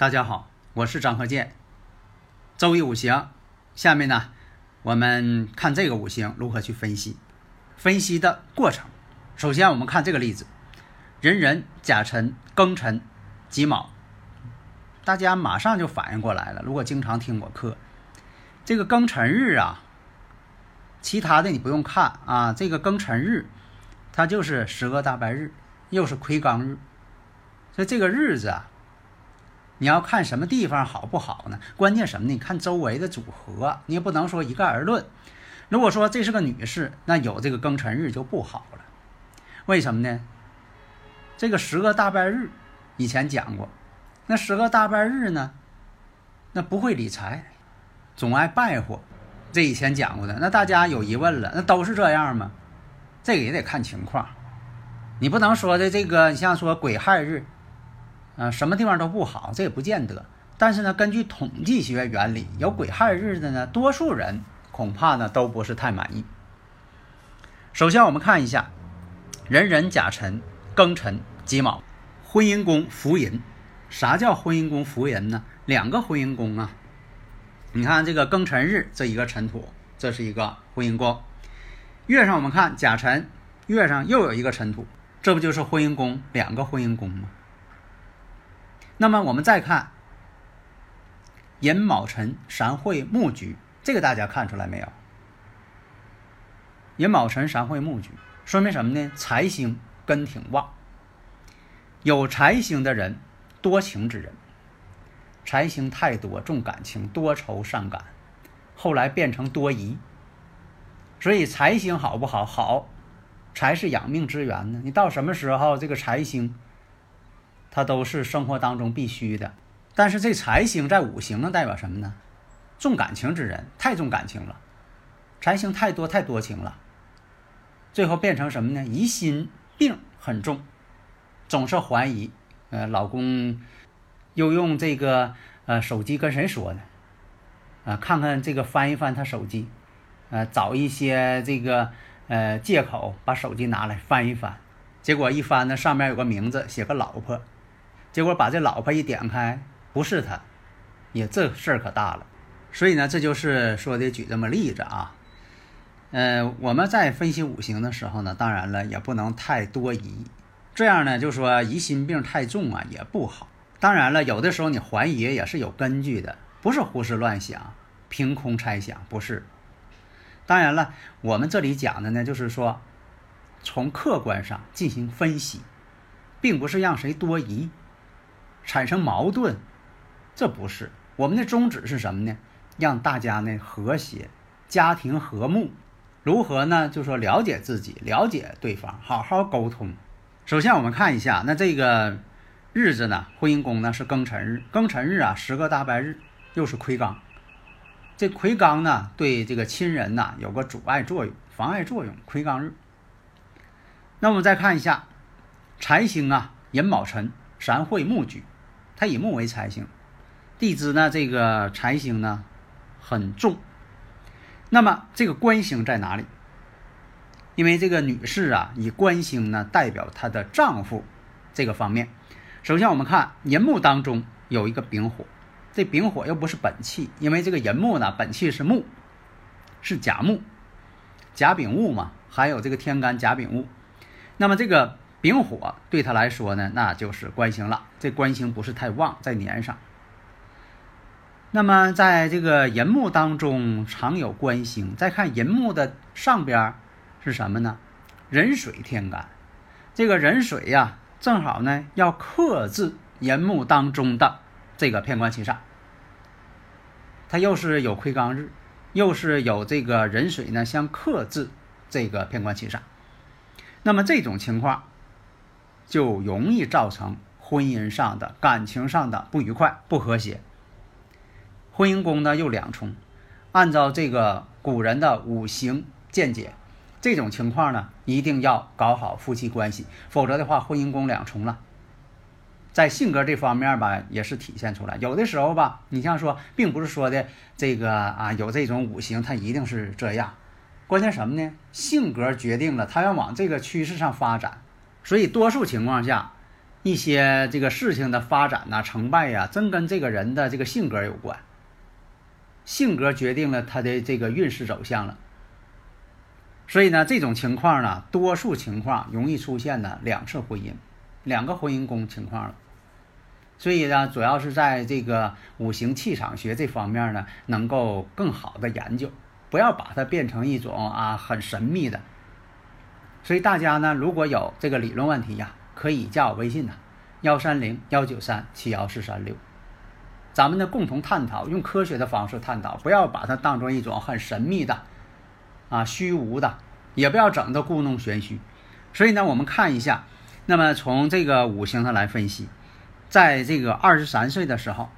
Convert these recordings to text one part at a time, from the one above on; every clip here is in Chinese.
大家好，我是张鹤剑。周易五行，下面呢，我们看这个五行如何去分析。分析的过程，首先我们看这个例子：壬壬、甲辰、庚辰、己卯。大家马上就反应过来了。如果经常听我课，这个庚辰日啊，其他的你不用看啊。这个庚辰日，它就是十个大白日，又是魁罡日，所以这个日子啊。你要看什么地方好不好呢？关键什么呢？你看周围的组合，你也不能说一概而论。如果说这是个女士，那有这个庚辰日就不好了。为什么呢？这个十个大半日，以前讲过，那十个大半日呢，那不会理财，总爱败货，这以前讲过的。那大家有疑问了，那都是这样吗？这个也得看情况，你不能说的这个，你像说癸亥日。啊，什么地方都不好，这也不见得。但是呢，根据统计学原理，有癸亥日的呢，多数人恐怕呢都不是太满意。首先，我们看一下壬壬、甲辰、庚辰、己卯，婚姻宫福银。啥叫婚姻宫福银呢？两个婚姻宫啊。你看这个庚辰日这一个辰土，这是一个婚姻宫。月上我们看甲辰，月上又有一个辰土，这不就是婚姻宫两个婚姻宫吗？那么我们再看寅卯辰三会木局，这个大家看出来没有？寅卯辰三会木局说明什么呢？财星根挺旺，有财星的人多情之人，财星太多重感情，多愁善感，后来变成多疑。所以财星好不好？好，财是养命之源呢。你到什么时候这个财星？它都是生活当中必须的，但是这财星在五行能代表什么呢？重感情之人，太重感情了，财星太多太多情了，最后变成什么呢？疑心病很重，总是怀疑，呃，老公又用这个呃手机跟谁说呢？啊，看看这个翻一翻他手机，呃，找一些这个呃借口把手机拿来翻一翻，结果一翻呢，上面有个名字，写个老婆。结果把这老婆一点开，不是他，也这事儿可大了。所以呢，这就是说的举这么例子啊。呃，我们在分析五行的时候呢，当然了，也不能太多疑，这样呢，就说疑心病太重啊，也不好。当然了，有的时候你怀疑也是有根据的，不是胡思乱想、凭空猜想，不是。当然了，我们这里讲的呢，就是说从客观上进行分析，并不是让谁多疑。产生矛盾，这不是我们的宗旨是什么呢？让大家呢和谐，家庭和睦。如何呢？就说了解自己，了解对方，好好沟通。首先我们看一下，那这个日子呢，婚姻宫呢是庚辰日，庚辰日啊，十个大白日，又是魁罡。这魁罡呢，对这个亲人呐有个阻碍作用、妨碍作用。魁罡日。那我们再看一下财星啊，寅卯辰三会木局。它以木为财星，地支呢这个财星呢很重。那么这个官星在哪里？因为这个女士啊，以官星呢代表她的丈夫这个方面。首先我们看寅木当中有一个丙火，这丙火又不是本气，因为这个寅木呢本气是木，是甲木，甲丙戊嘛，还有这个天干甲丙戊。那么这个。丙火对他来说呢，那就是官星了。这官星不是太旺，在年上。那么在这个寅木当中常有官星。再看寅木的上边是什么呢？壬水天干。这个壬水呀，正好呢要克制寅木当中的这个偏官七煞。它又是有亏刚日，又是有这个壬水呢相克制这个偏官七煞，那么这种情况就容易造成婚姻上的、感情上的不愉快、不和谐。婚姻宫呢又两重，按照这个古人的五行见解，这种情况呢一定要搞好夫妻关系，否则的话婚姻宫两重了。在性格这方面吧，也是体现出来。有的时候吧，你像说，并不是说的这个啊，有这种五行，它一定是这样。关键什么呢？性格决定了他要往这个趋势上发展。所以多数情况下，一些这个事情的发展呐、成败呀，真跟这个人的这个性格有关。性格决定了他的这个运势走向了。所以呢，这种情况呢，多数情况容易出现呢两次婚姻。两个婚姻宫情况了，所以呢，主要是在这个五行气场学这方面呢，能够更好的研究，不要把它变成一种啊很神秘的。所以大家呢，如果有这个理论问题呀，可以加我微信呐，幺三零幺九三七幺四三六，咱们呢共同探讨，用科学的方式探讨，不要把它当做一种很神秘的啊虚无的，也不要整的故弄玄虚。所以呢，我们看一下。那么从这个五行上来分析，在这个二十三岁的时候，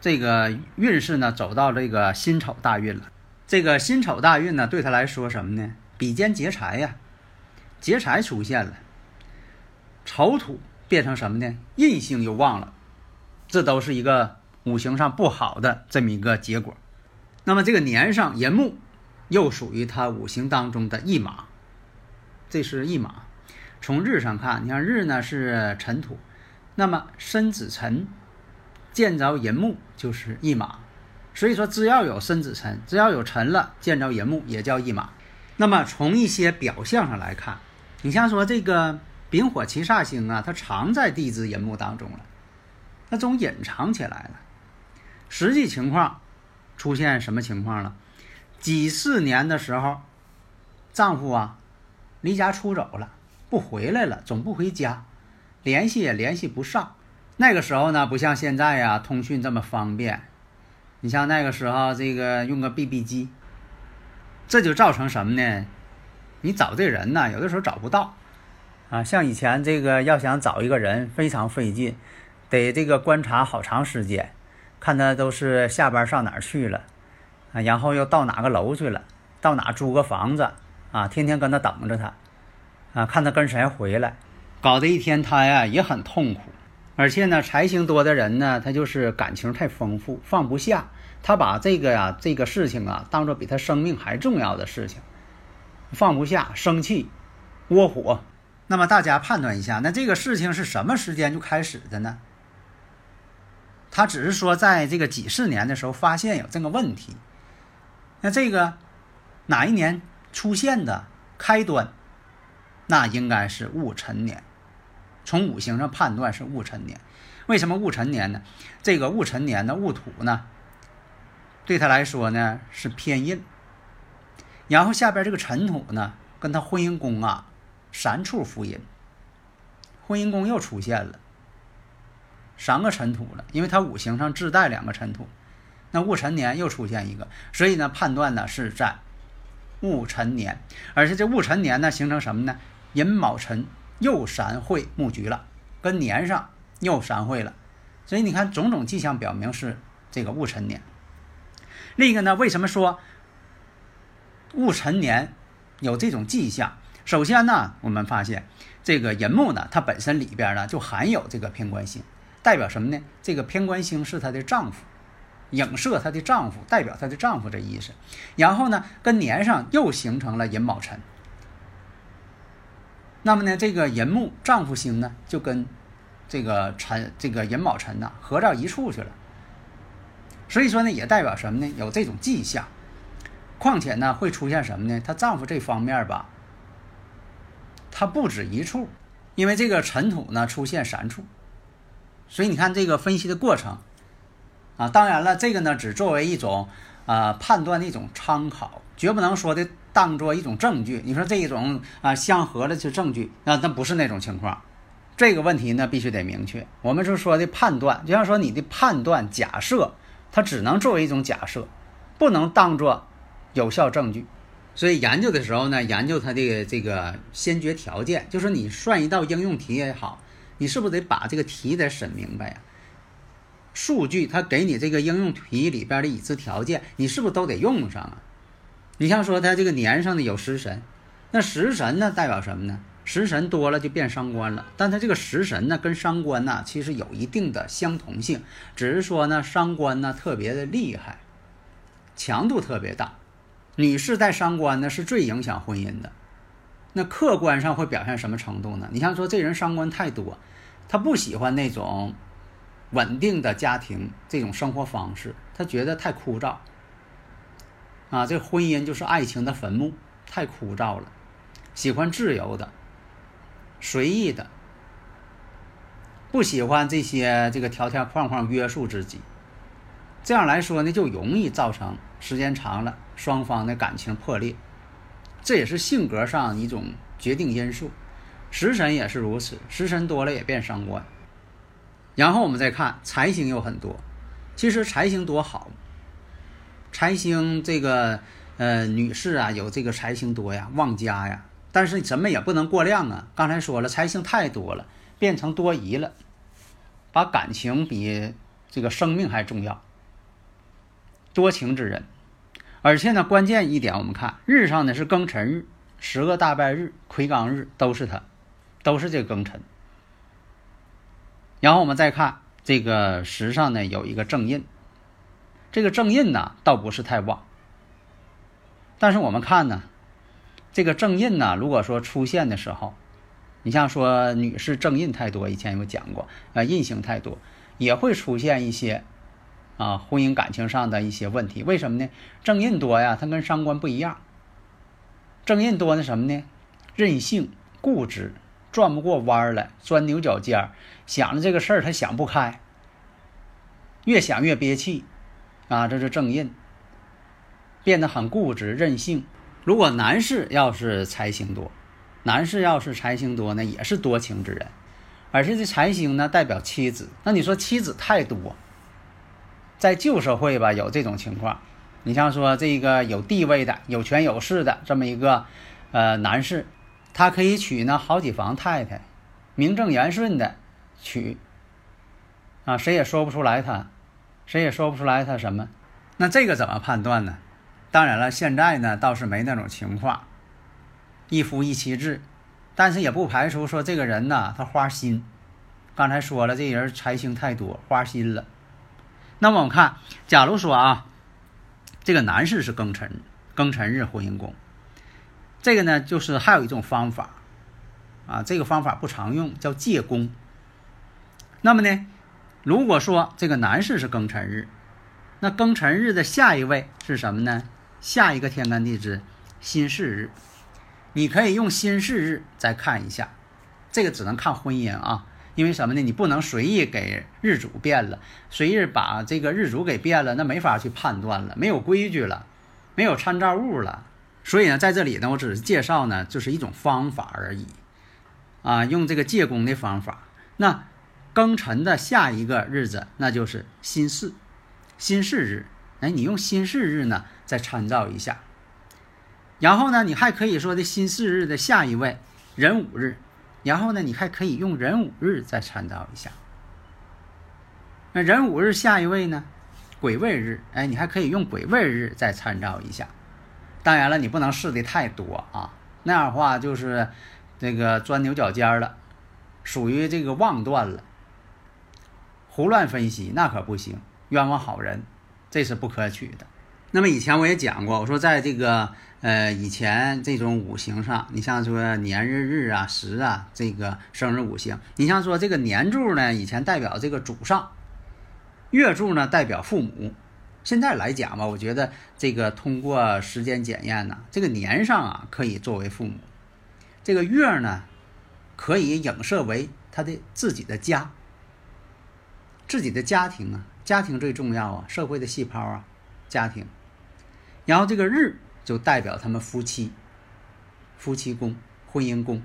这个运势呢走到这个辛丑大运了。这个辛丑大运呢，对他来说什么呢？比肩劫财呀，劫财出现了，丑土变成什么呢？印星又旺了，这都是一个五行上不好的这么一个结果。那么这个年上寅木又属于他五行当中的一马，这是一马。从日上看，你看日呢是辰土，那么申子辰见着寅木就是一马，所以说只要有申子辰，只要有辰了见着寅木也叫一马。那么从一些表象上来看，你像说这个丙火七煞星啊，它藏在地支寅木当中了，它总隐藏起来了。实际情况出现什么情况了？几四年的时候，丈夫啊离家出走了。不回来了，总不回家，联系也联系不上。那个时候呢，不像现在呀，通讯这么方便。你像那个时候，这个用个 BB 机，这就造成什么呢？你找这人呢，有的时候找不到啊。像以前这个要想找一个人非常费劲，得这个观察好长时间，看他都是下班上哪儿去了啊，然后又到哪个楼去了，到哪租个房子啊，天天跟他等着他。啊，看他跟谁回来，搞得一天他呀也很痛苦，而且呢，财星多的人呢，他就是感情太丰富，放不下，他把这个呀这个事情啊当做比他生命还重要的事情，放不下，生气，窝火。那么大家判断一下，那这个事情是什么时间就开始的呢？他只是说在这个几四年的时候发现有这个问题，那这个哪一年出现的开端？那应该是戊辰年，从五行上判断是戊辰年。为什么戊辰年呢？这个戊辰年的戊土呢，对他来说呢是偏印。然后下边这个辰土呢，跟他婚姻宫啊三处福音，婚姻宫又出现了三个辰土了，因为他五行上自带两个辰土，那戊辰年又出现一个，所以呢判断呢是在戊辰年，而且这戊辰年呢形成什么呢？寅卯辰又闪会木局了，跟年上又闪会了，所以你看种种迹象表明是这个戊辰年。另一个呢，为什么说戊辰年有这种迹象？首先呢，我们发现这个寅木呢，它本身里边呢就含有这个偏官星，代表什么呢？这个偏官星是她的丈夫，影射她的丈夫，代表她的丈夫这意思。然后呢，跟年上又形成了寅卯辰。那么呢，这个寅木丈夫星呢，就跟这个辰这个寅卯辰呐合到一处去了。所以说呢，也代表什么呢？有这种迹象。况且呢，会出现什么呢？她丈夫这方面吧，他不止一处，因为这个尘土呢出现三处。所以你看这个分析的过程啊，当然了，这个呢只作为一种啊判断的一种参考，绝不能说的。当做一种证据，你说这一种啊相合的是证据，那那不是那种情况。这个问题呢必须得明确。我们是说的判断，就像说你的判断假设，它只能作为一种假设，不能当做有效证据。所以研究的时候呢，研究它的这个先决条件，就是你算一道应用题也好，你是不是得把这个题得审明白呀？数据它给你这个应用题里边的已知条件，你是不是都得用上啊？你像说他这个年上的有食神，那食神呢代表什么呢？食神多了就变伤官了，但他这个食神呢跟伤官呢其实有一定的相同性，只是说呢伤官呢特别的厉害，强度特别大。女士带伤官呢，是最影响婚姻的。那客观上会表现什么程度呢？你像说这人伤官太多，他不喜欢那种稳定的家庭这种生活方式，他觉得太枯燥。啊，这婚姻就是爱情的坟墓，太枯燥了。喜欢自由的、随意的，不喜欢这些这个条条框框约束自己。这样来说呢，就容易造成时间长了。双方的感情破裂，这也是性格上一种决定因素。食神也是如此，食神多了也变伤官。然后我们再看财星有很多，其实财星多好。财星这个呃女士啊，有这个财星多呀，旺家呀。但是什么也不能过量啊。刚才说了，财星太多了，变成多疑了，把感情比这个生命还重要。多情之人。而且呢，关键一点，我们看日上呢是庚辰日、十个大败日、魁罡日，都是它，都是这个庚辰。然后我们再看这个时上呢有一个正印，这个正印呢倒不是太旺。但是我们看呢，这个正印呢，如果说出现的时候，你像说女士正印太多，以前有讲过啊，印星太多，也会出现一些。啊，婚姻感情上的一些问题，为什么呢？正印多呀，它跟伤官不一样。正印多的什么呢？任性、固执，转不过弯来，钻牛角尖儿，想着这个事儿他想不开，越想越憋气，啊，这是正印，变得很固执、任性。如果男士要是财星多，男士要是财星多呢，也是多情之人，而且这财星呢代表妻子，那你说妻子太多。在旧社会吧，有这种情况。你像说这个有地位的、有权有势的这么一个呃男士，他可以娶呢好几房太太，名正言顺的娶啊，谁也说不出来他，谁也说不出来他什么。那这个怎么判断呢？当然了，现在呢倒是没那种情况，一夫一妻制，但是也不排除说这个人呢他花心。刚才说了，这人财星太多，花心了。那么我们看，假如说啊，这个男士是庚辰，庚辰日婚姻宫，这个呢就是还有一种方法，啊，这个方法不常用，叫借宫。那么呢，如果说这个男士是庚辰日，那庚辰日的下一位是什么呢？下一个天干地支辛巳日，你可以用辛巳日再看一下，这个只能看婚姻啊。因为什么呢？你不能随意给日主变了，随意把这个日主给变了，那没法去判断了，没有规矩了，没有参照物了。所以呢，在这里呢，我只是介绍呢，就是一种方法而已，啊，用这个借宫的方法。那庚辰的下一个日子，那就是辛巳，辛巳日。哎，你用辛巳日呢，再参照一下。然后呢，你还可以说的辛巳日的下一位壬午日。然后呢，你还可以用壬午日再参照一下。那壬午日下一位呢，癸未日，哎，你还可以用癸未日再参照一下。当然了，你不能试的太多啊，那样的话就是这个钻牛角尖了，属于这个妄断了，胡乱分析那可不行，冤枉好人，这是不可取的。那么以前我也讲过，我说在这个。呃，以前这种五行上，你像说年日日啊、时啊，这个生日五行，你像说这个年柱呢，以前代表这个祖上，月柱呢代表父母。现在来讲吧，我觉得这个通过时间检验呢，这个年上啊可以作为父母，这个月呢可以影射为他的自己的家，自己的家庭啊，家庭最重要啊，社会的细胞啊，家庭。然后这个日。就代表他们夫妻，夫妻宫、婚姻宫。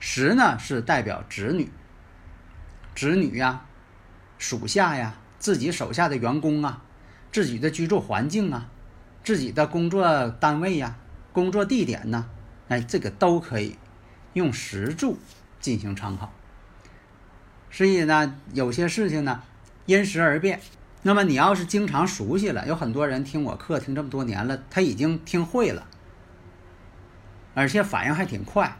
时呢是代表子女，子女呀、属下呀、自己手下的员工啊，自己的居住环境啊，自己的工作单位呀、工作地点呢，哎，这个都可以用时柱进行参考。所以呢，有些事情呢，因时而变。那么你要是经常熟悉了，有很多人听我课听这么多年了，他已经听会了，而且反应还挺快。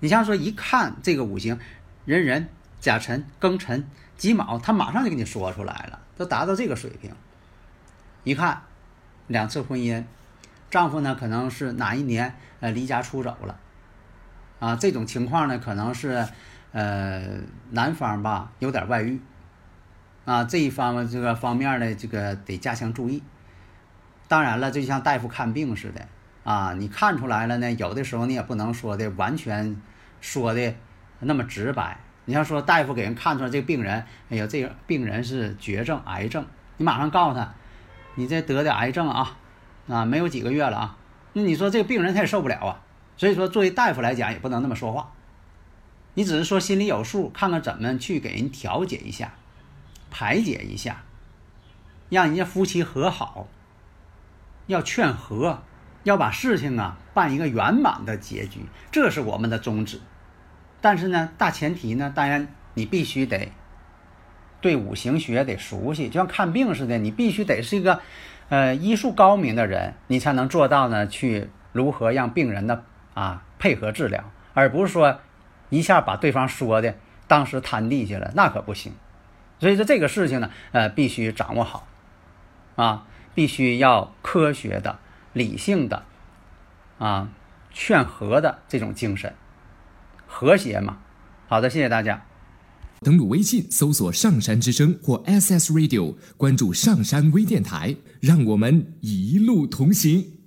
你像说一看这个五行，壬壬、甲辰、庚辰、己卯，他马上就给你说出来了，都达到这个水平。一看两次婚姻，丈夫呢可能是哪一年呃离家出走了，啊，这种情况呢可能是呃男方吧有点外遇。啊，这一方面这个方面呢，这个得加强注意。当然了，就像大夫看病似的啊，你看出来了呢，有的时候你也不能说的完全说的那么直白。你要说大夫给人看出来这病人，哎呀，这个病人是绝症、癌症，你马上告诉他，你这得的癌症啊，啊，没有几个月了啊，那你说这个病人他也受不了啊。所以说，作为大夫来讲，也不能那么说话。你只是说心里有数，看看怎么去给人调解一下。排解一下，让人家夫妻和好，要劝和，要把事情啊办一个圆满的结局，这是我们的宗旨。但是呢，大前提呢，当然你必须得对五行学得熟悉，就像看病似的，你必须得是一个呃医术高明的人，你才能做到呢去如何让病人呢啊配合治疗，而不是说一下把对方说的当时瘫地下了，那可不行。所以说这个事情呢，呃，必须掌握好，啊，必须要科学的、理性的，啊，劝和的这种精神，和谐嘛。好的，谢谢大家。登录微信搜索“上山之声”或 SS Radio，关注上山微电台，让我们一路同行。